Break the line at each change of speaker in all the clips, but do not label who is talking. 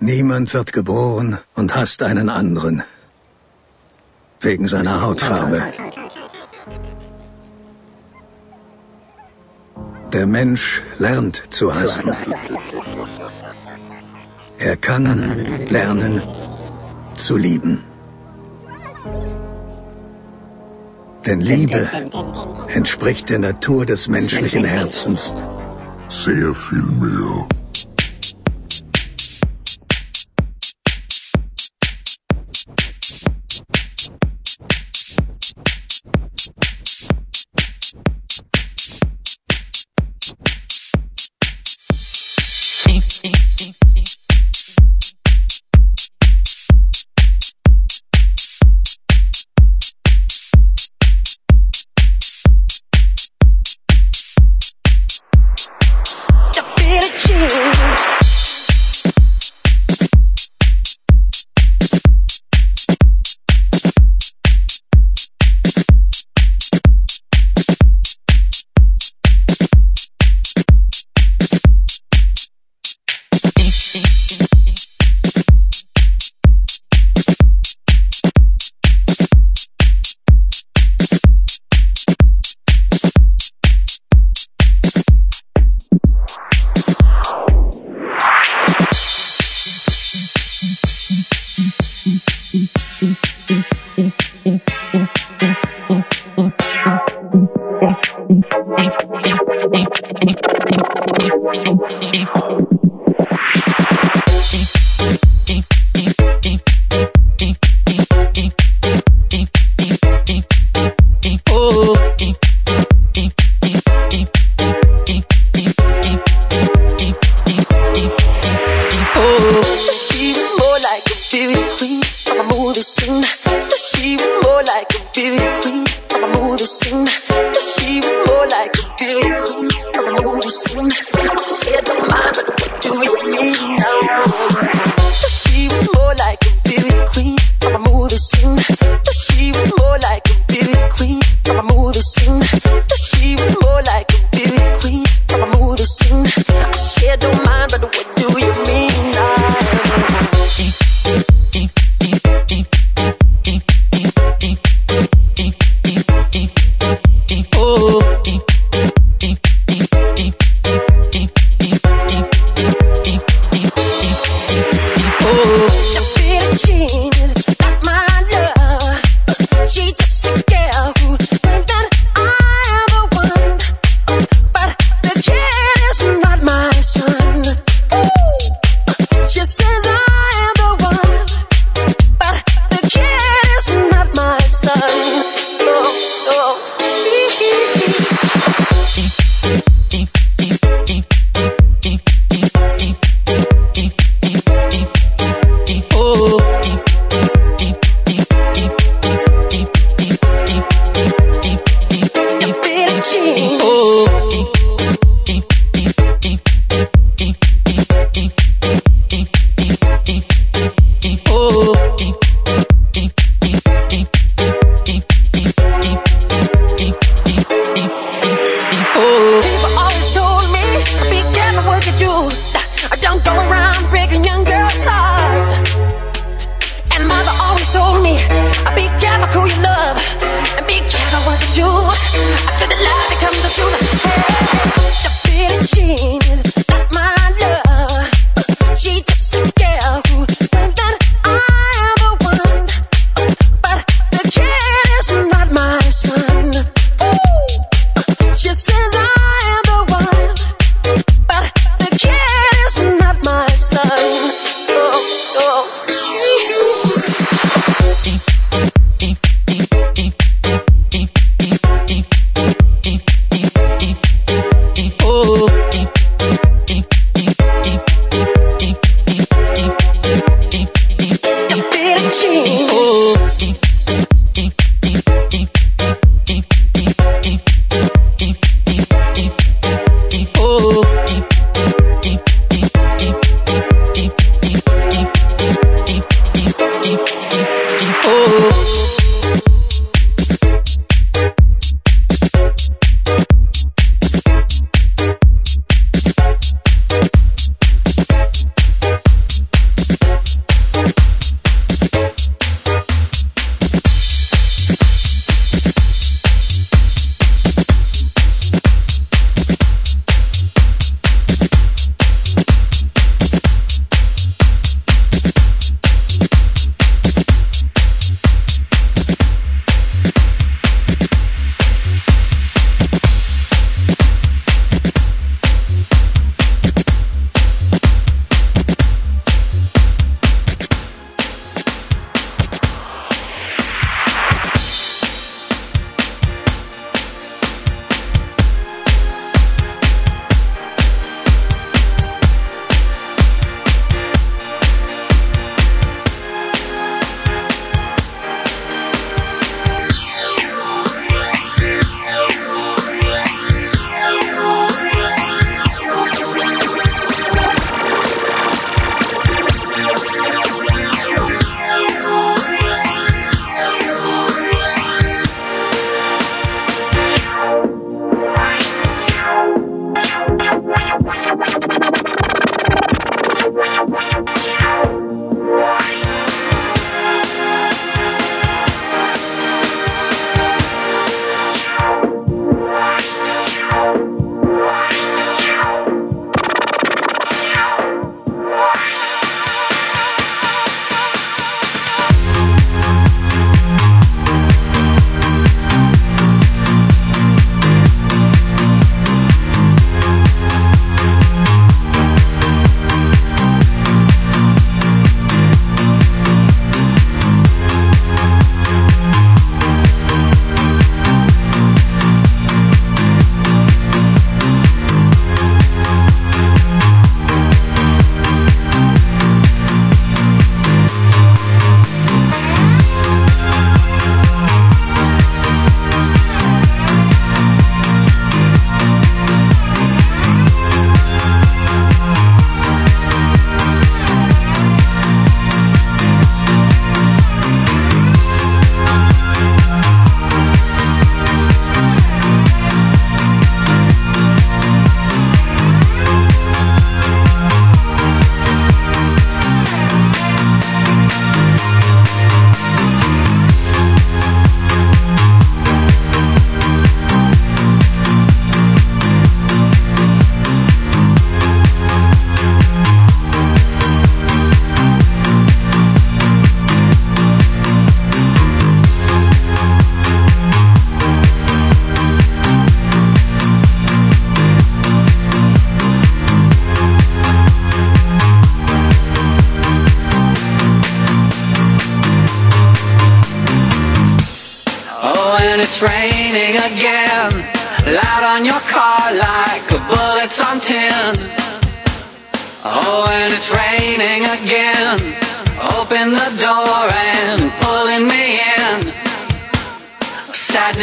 Niemand wird geboren und hasst einen anderen. Wegen seiner Hautfarbe. Der Mensch lernt zu hassen. Er kann lernen zu lieben. Denn Liebe entspricht der Natur des menschlichen Herzens.
Sehr viel mehr.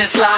Sadness like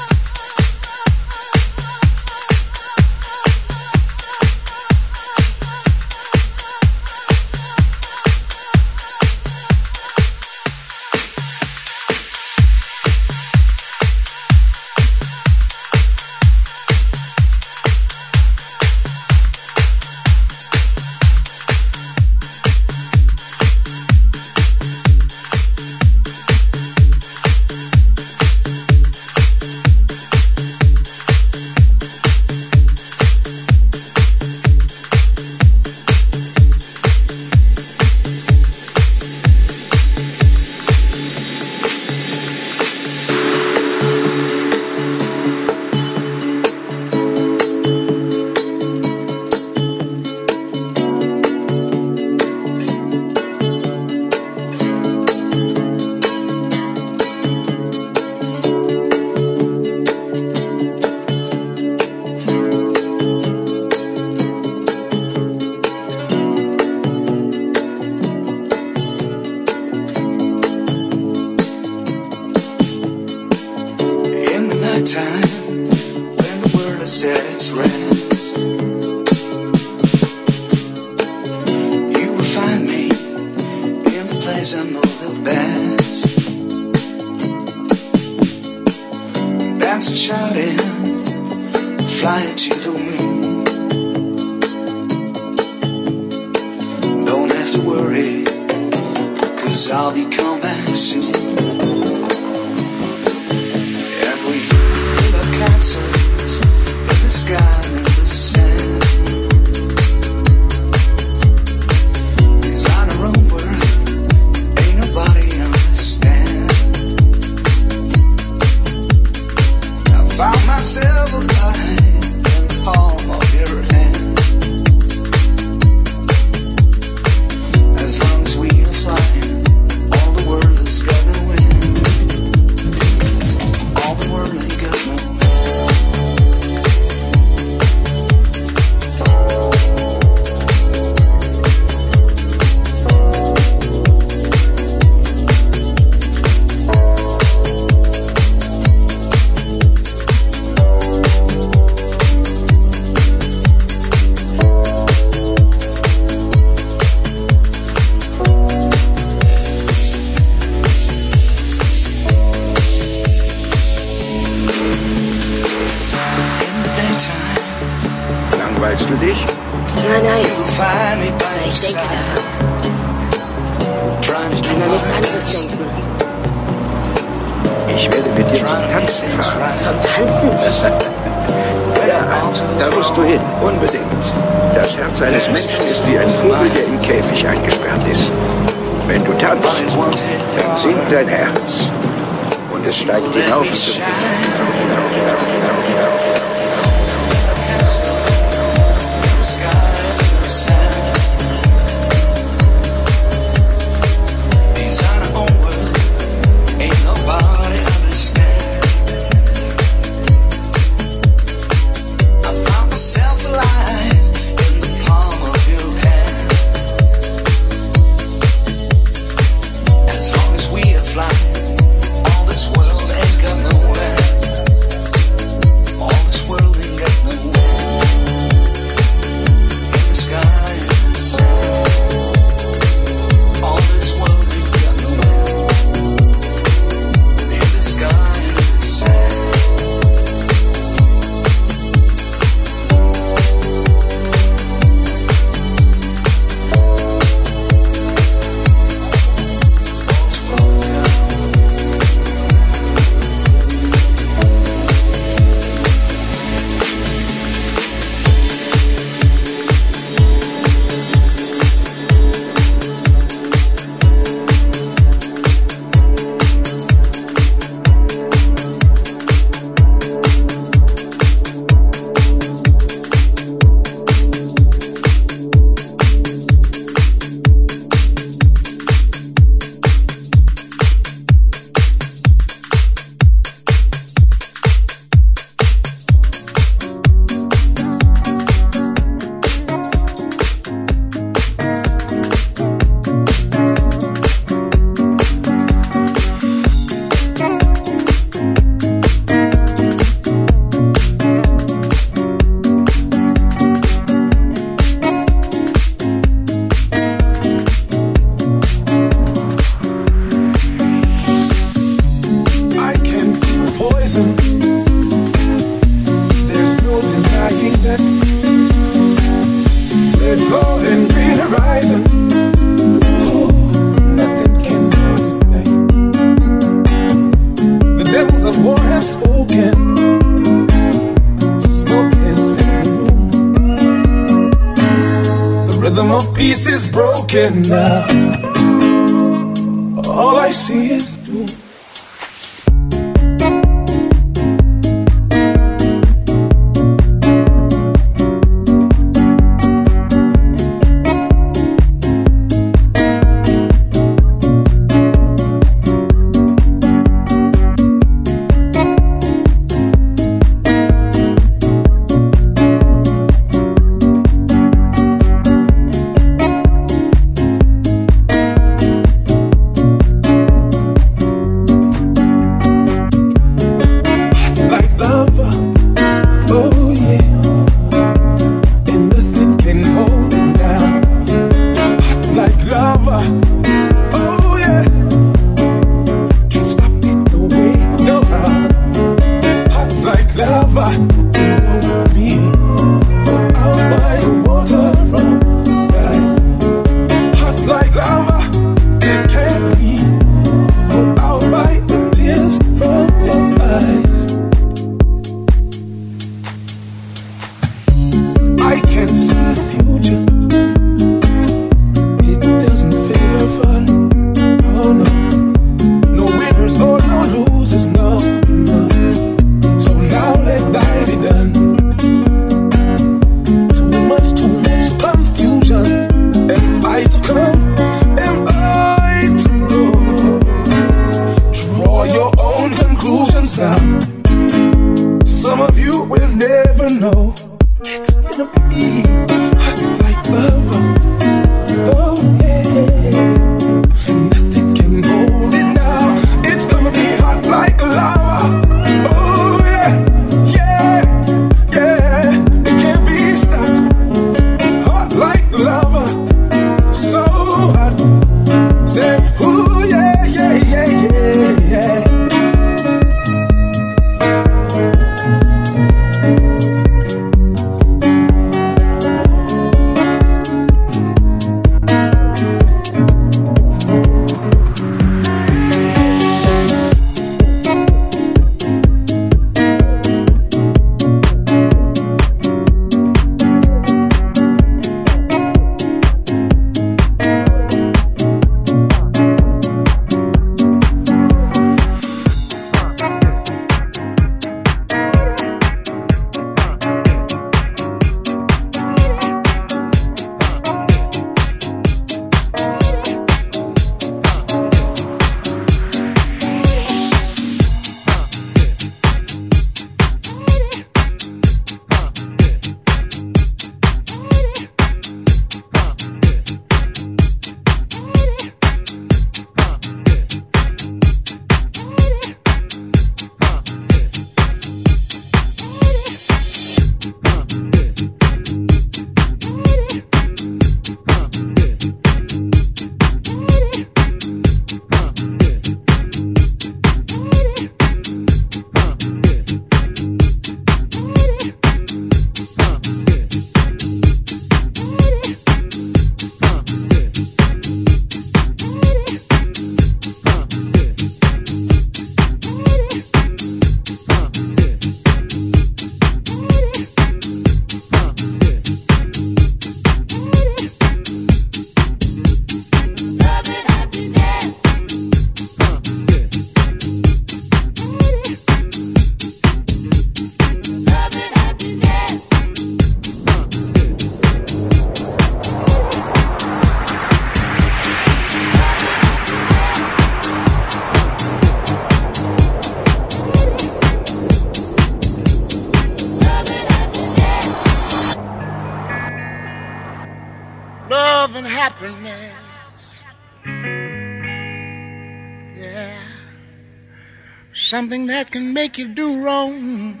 something that can make you do wrong,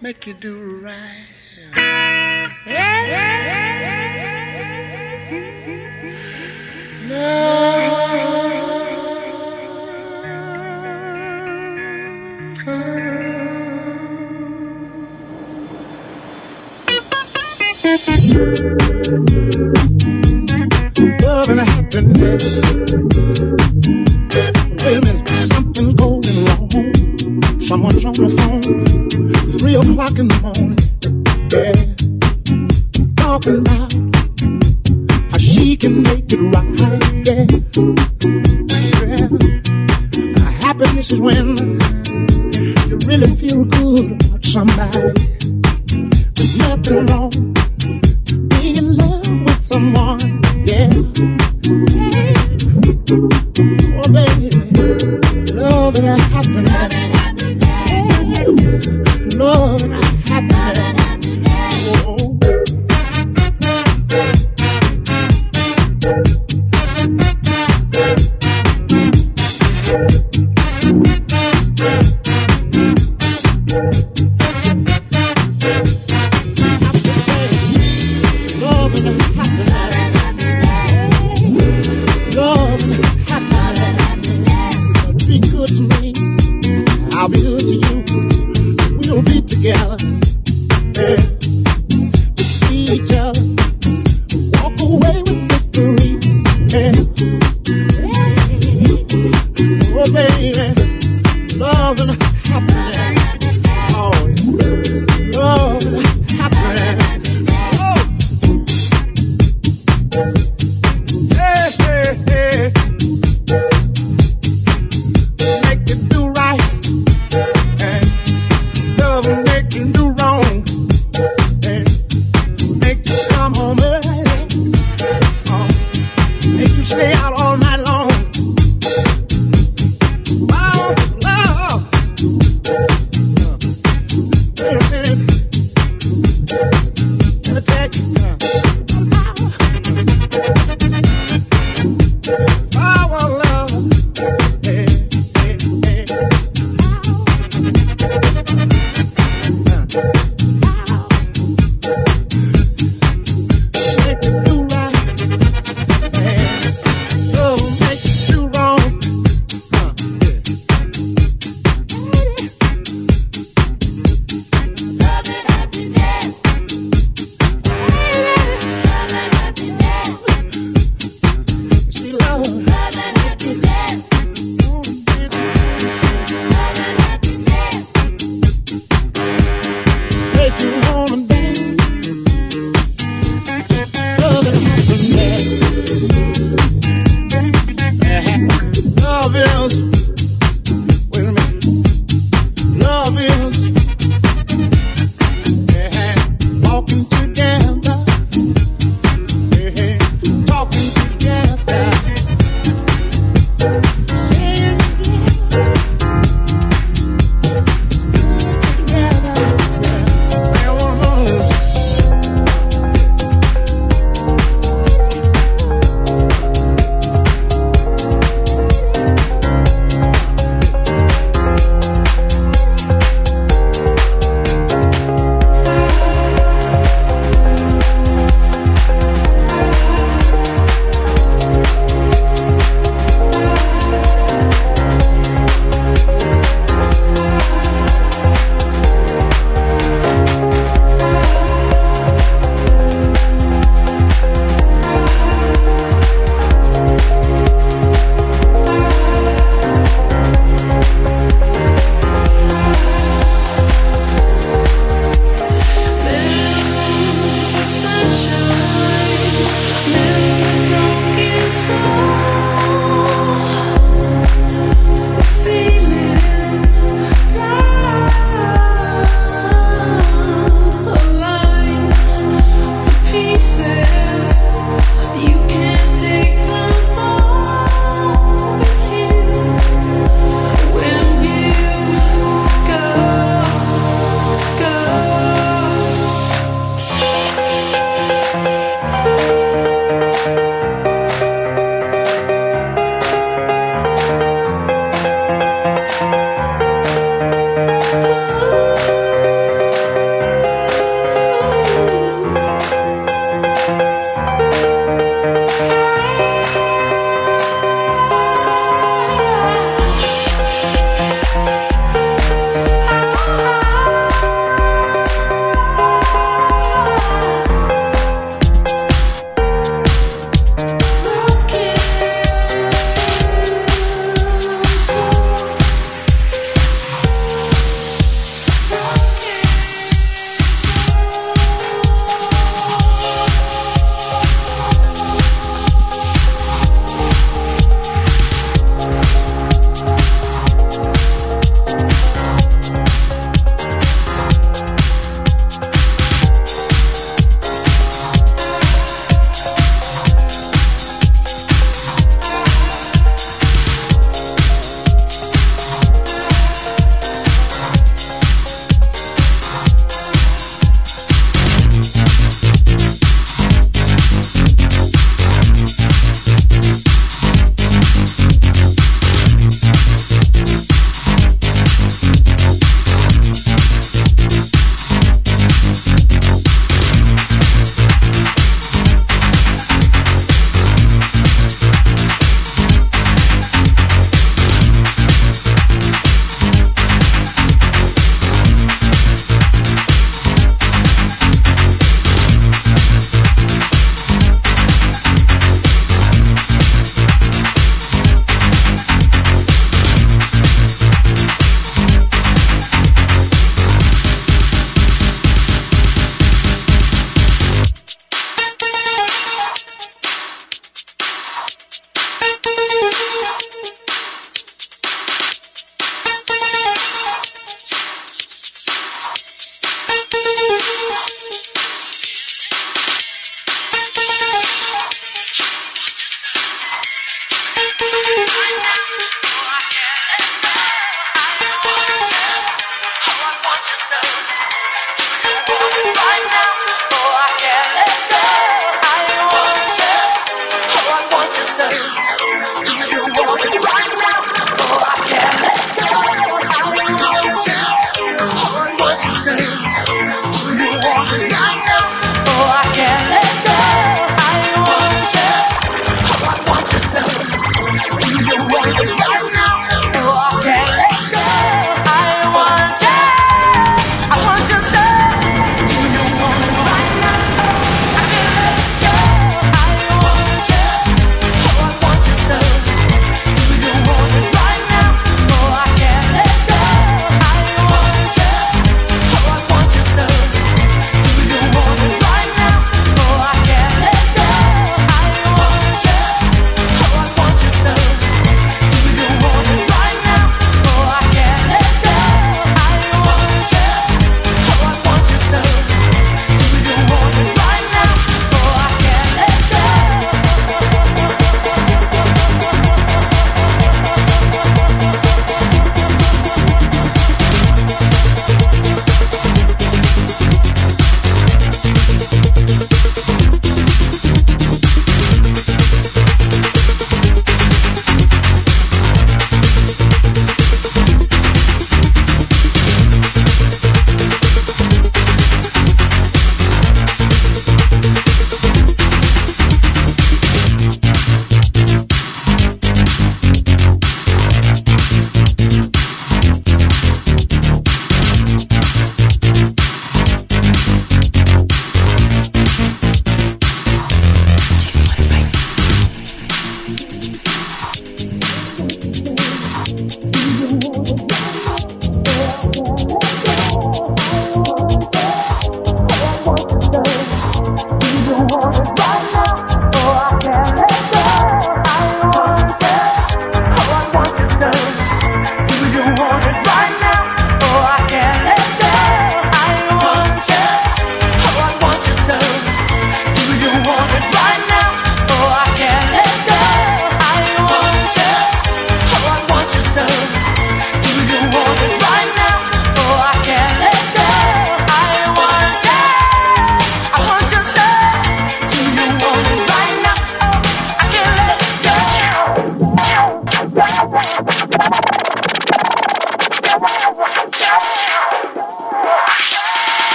make you do right. Love and happiness. Wait a minute. Someone's on the phone, three o'clock in the morning. Yeah, talking about how she can make it right.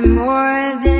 More than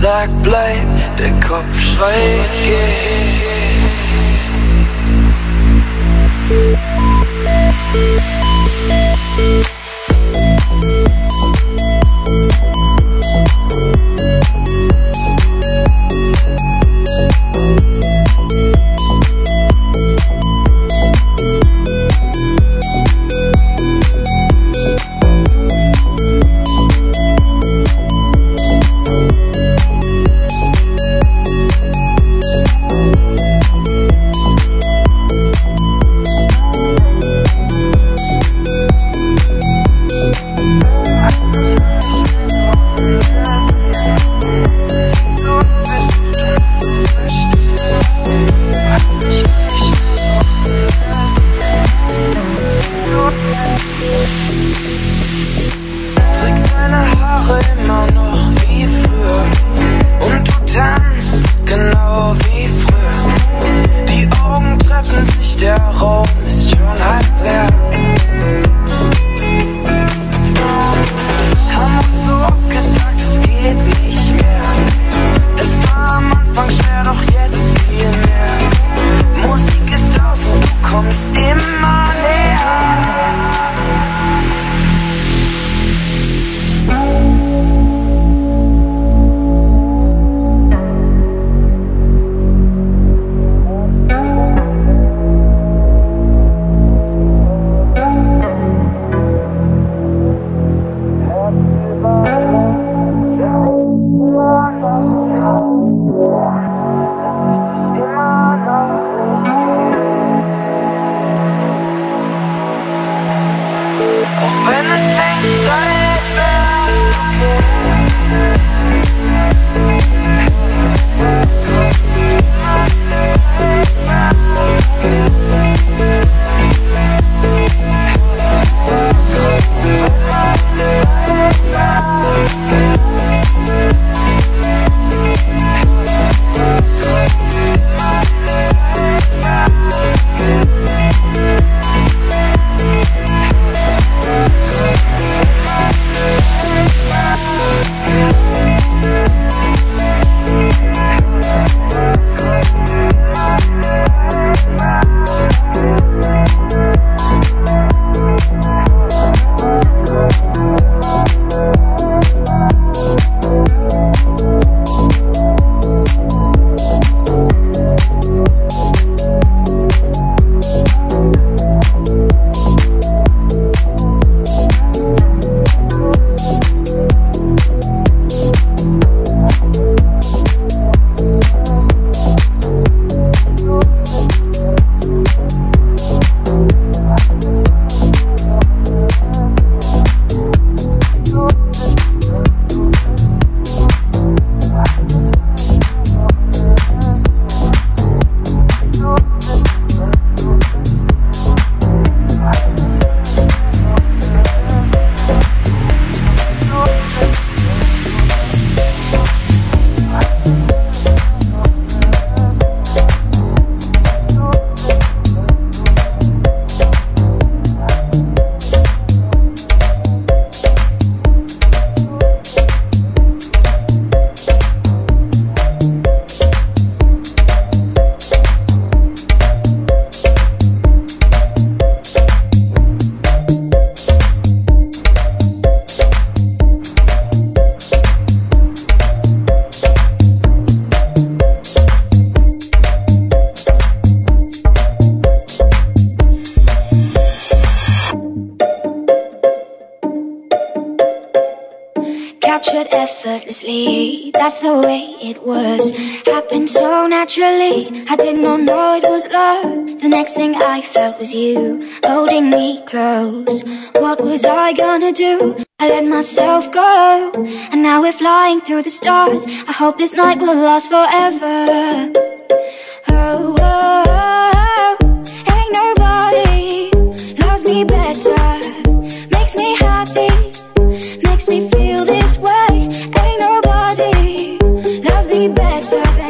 sagt bleib, der Kopf schreit geh.
Effortlessly. That's the way it was. Happened so naturally. I did not know it was love. The next thing I felt was you holding me close. What was I gonna do? I let myself go. And now we're flying through the stars. I hope this night will last forever. Oh, oh, oh, oh. ain't nobody loves me better. Makes me happy nobody loves me better.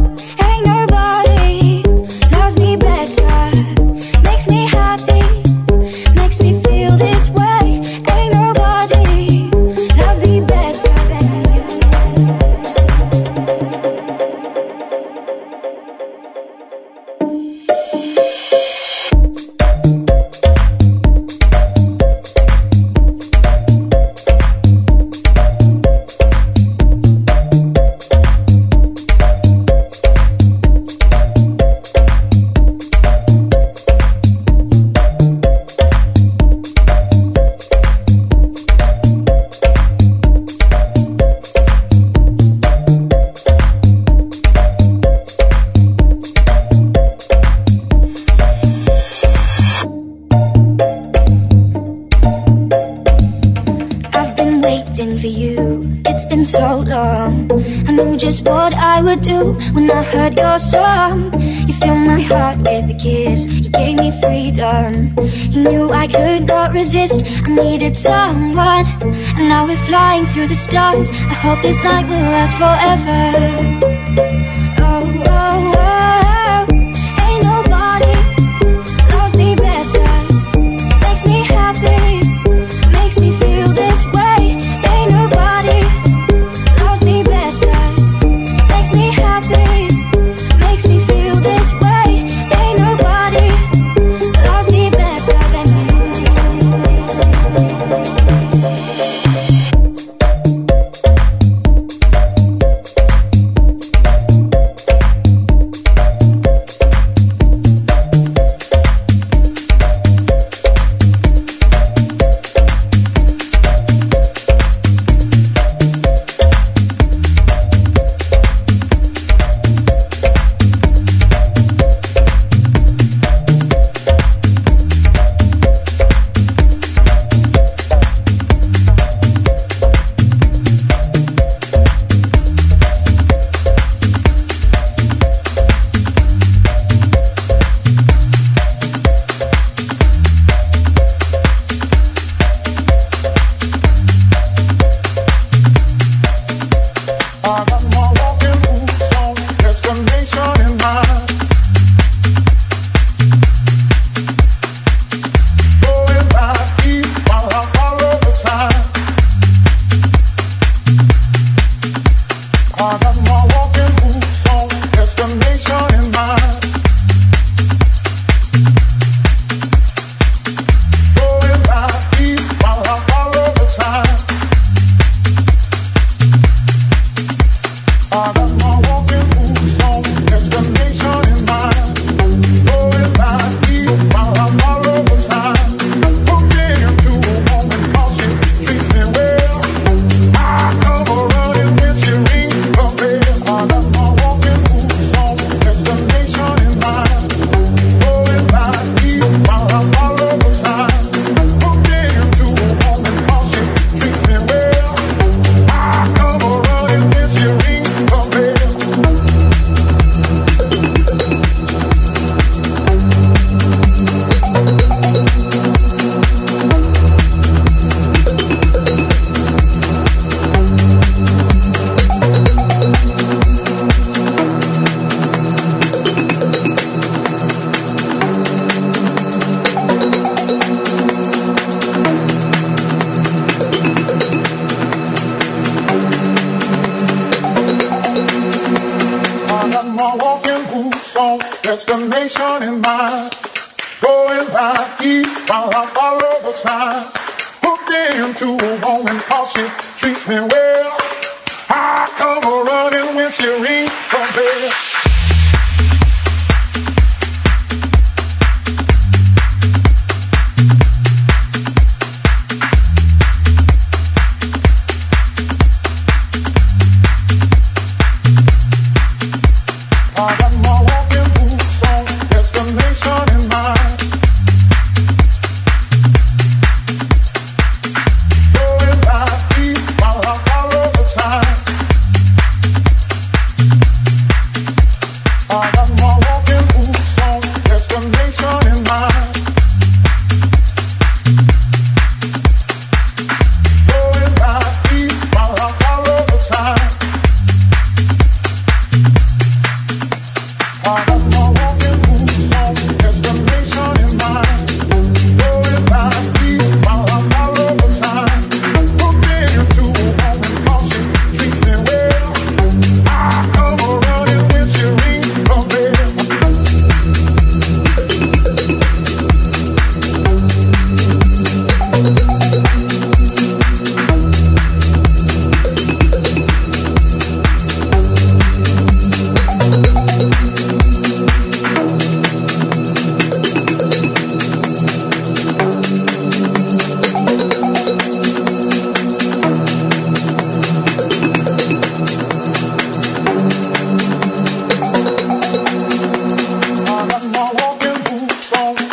When I heard your song. You filled my heart with a kiss, you gave me freedom. You knew I could not resist, I needed someone. And now we're flying through the stars. I hope this night will last forever.
Oh, oh, oh.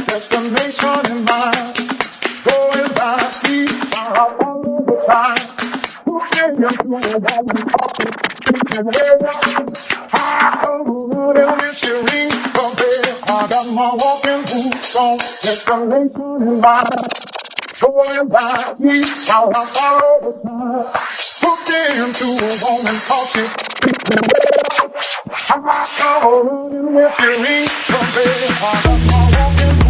destination in mind. gonna I with your rings from. I got my walking boots on, destination in mind. Going by feet, I follow the time. Hooked into a woman, talk to. I.
I got my walking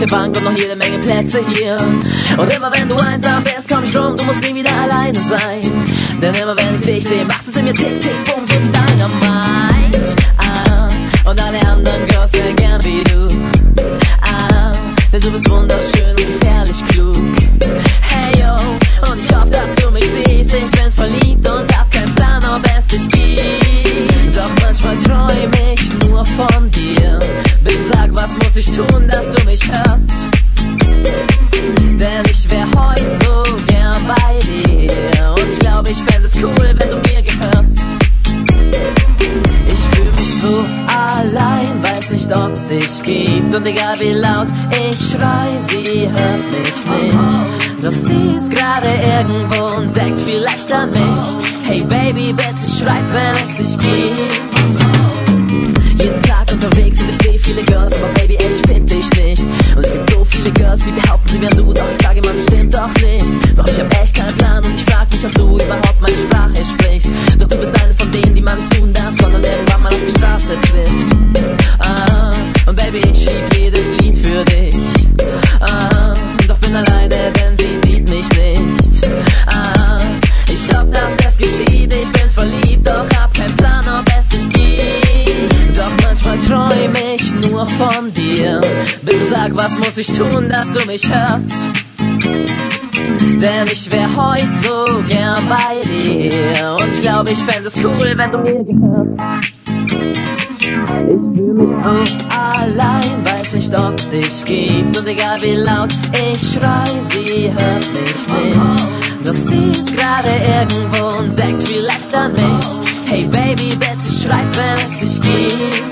der Bank und noch jede Menge Plätze hier. Und immer wenn du einsam bist, komm ich rum, du musst nie wieder alleine sein. Denn immer Schrei, sie hört mich nicht. Doch sie ist gerade irgendwo und denkt vielleicht an mich. Hey Baby, bitte schreib, wenn es dich gibt. muss ich tun, dass du mich hörst? Denn ich wär heute so gern bei dir. Und ich glaube, ich fände es cool, wenn du mir gehörst. Ich fühle mich so allein, weiß nicht, ob's dich gibt. Und egal wie laut ich schrei, sie hört mich nicht. Doch sie ist gerade irgendwo und denkt vielleicht an mich. Hey Baby, bitte schreib, wenn es dich gibt.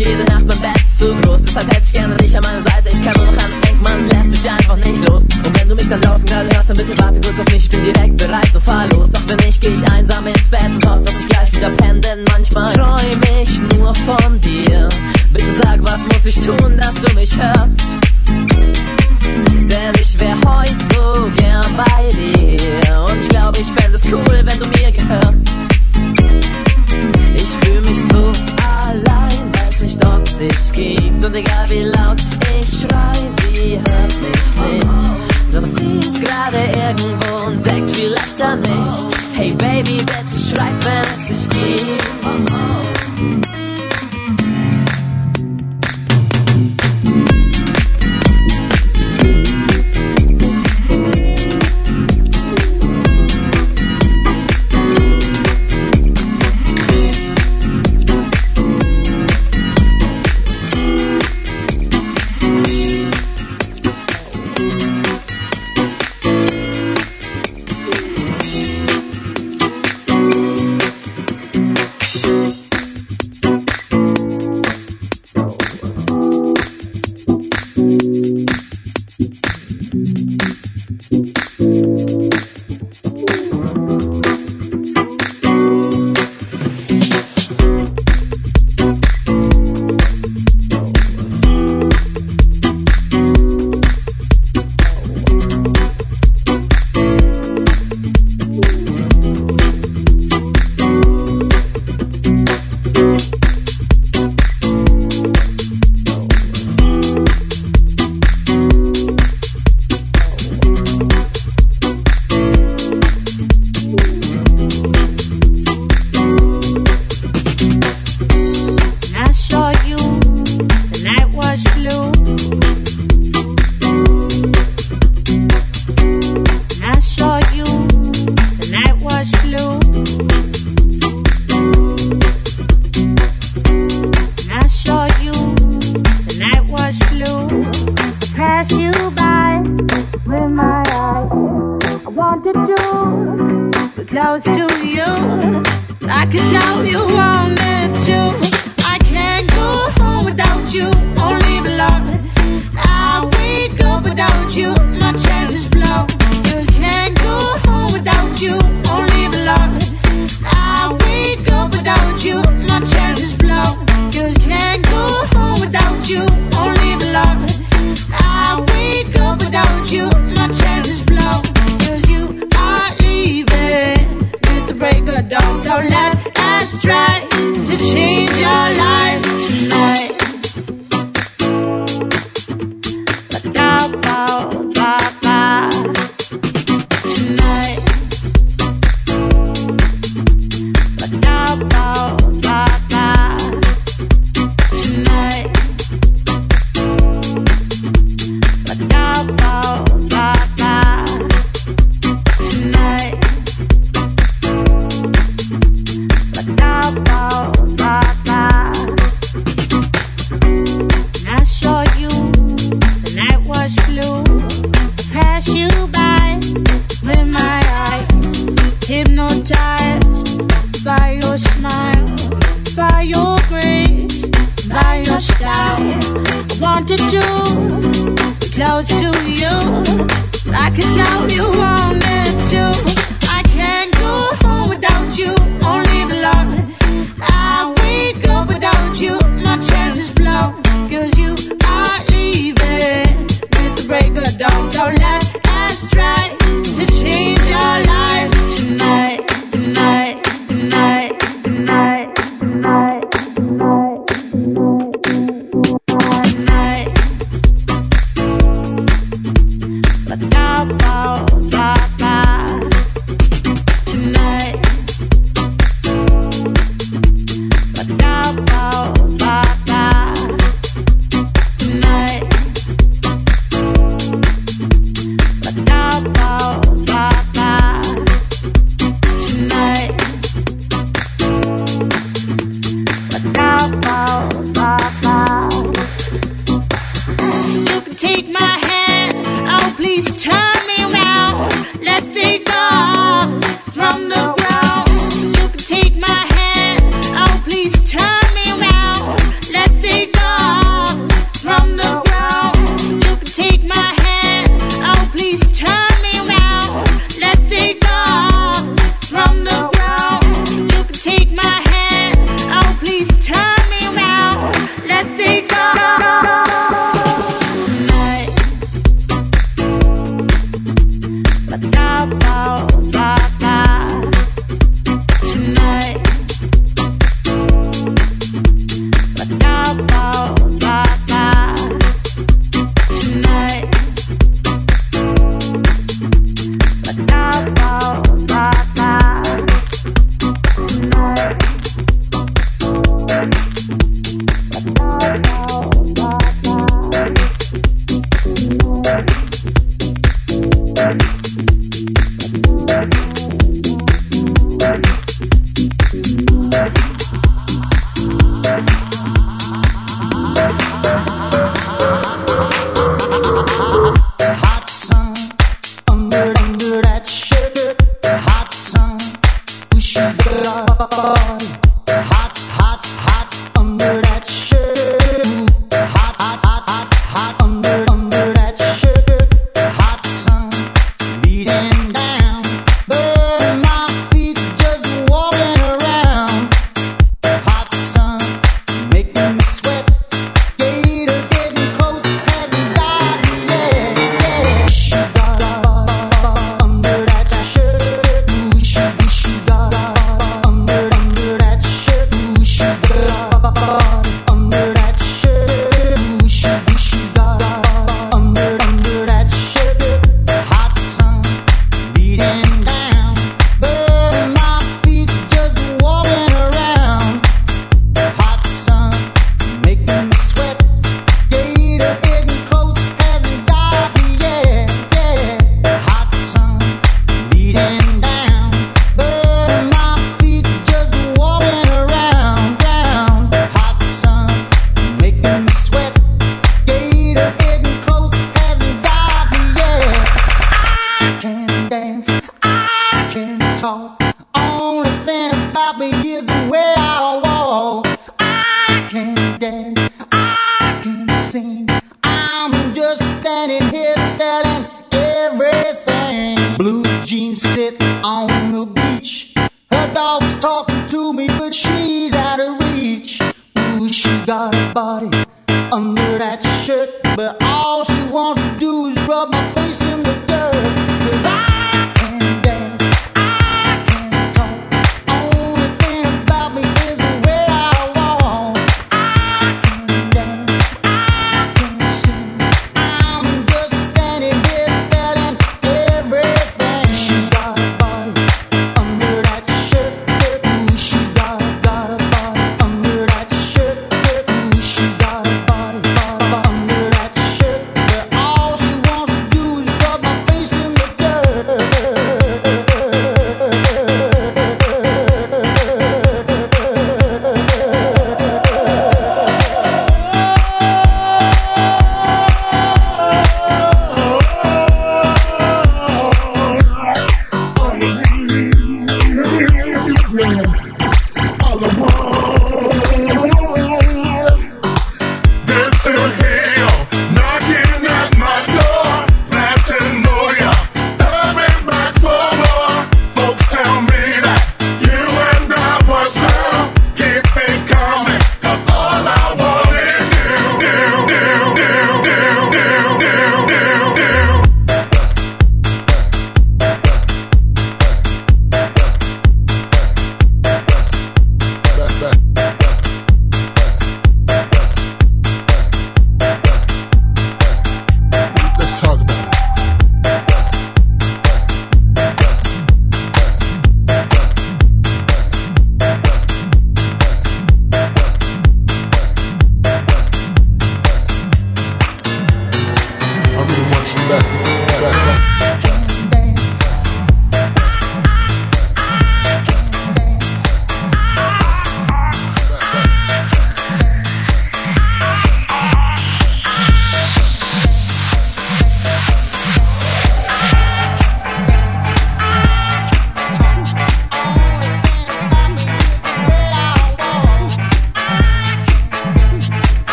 Jede Nacht, mein Bett ist zu groß. Deshalb hätte ich gerne dich an meiner Seite. Ich kann nur noch an dich denken, man, es lässt mich einfach nicht los. Und wenn du mich dann draußen gerade hörst, dann bitte warte kurz auf mich. Ich bin direkt bereit und fahr los. Doch wenn nicht, geh ich einsam ins Bett und hoffe, dass ich gleich wieder penne, denn manchmal träum ich nur von dir. Bitte sag, was muss ich tun, dass du mich hörst? Denn ich wär heut so gern bei dir. Und ich glaube, ich fände es cool, wenn du mir gehörst. Ich fühl mich so dich gibt. Und egal wie laut ich schrei, sie hört mich nicht. Doch sie ist gerade irgendwo und denkt vielleicht an mich. Hey Baby, bitte schreib, wenn es dich gibt.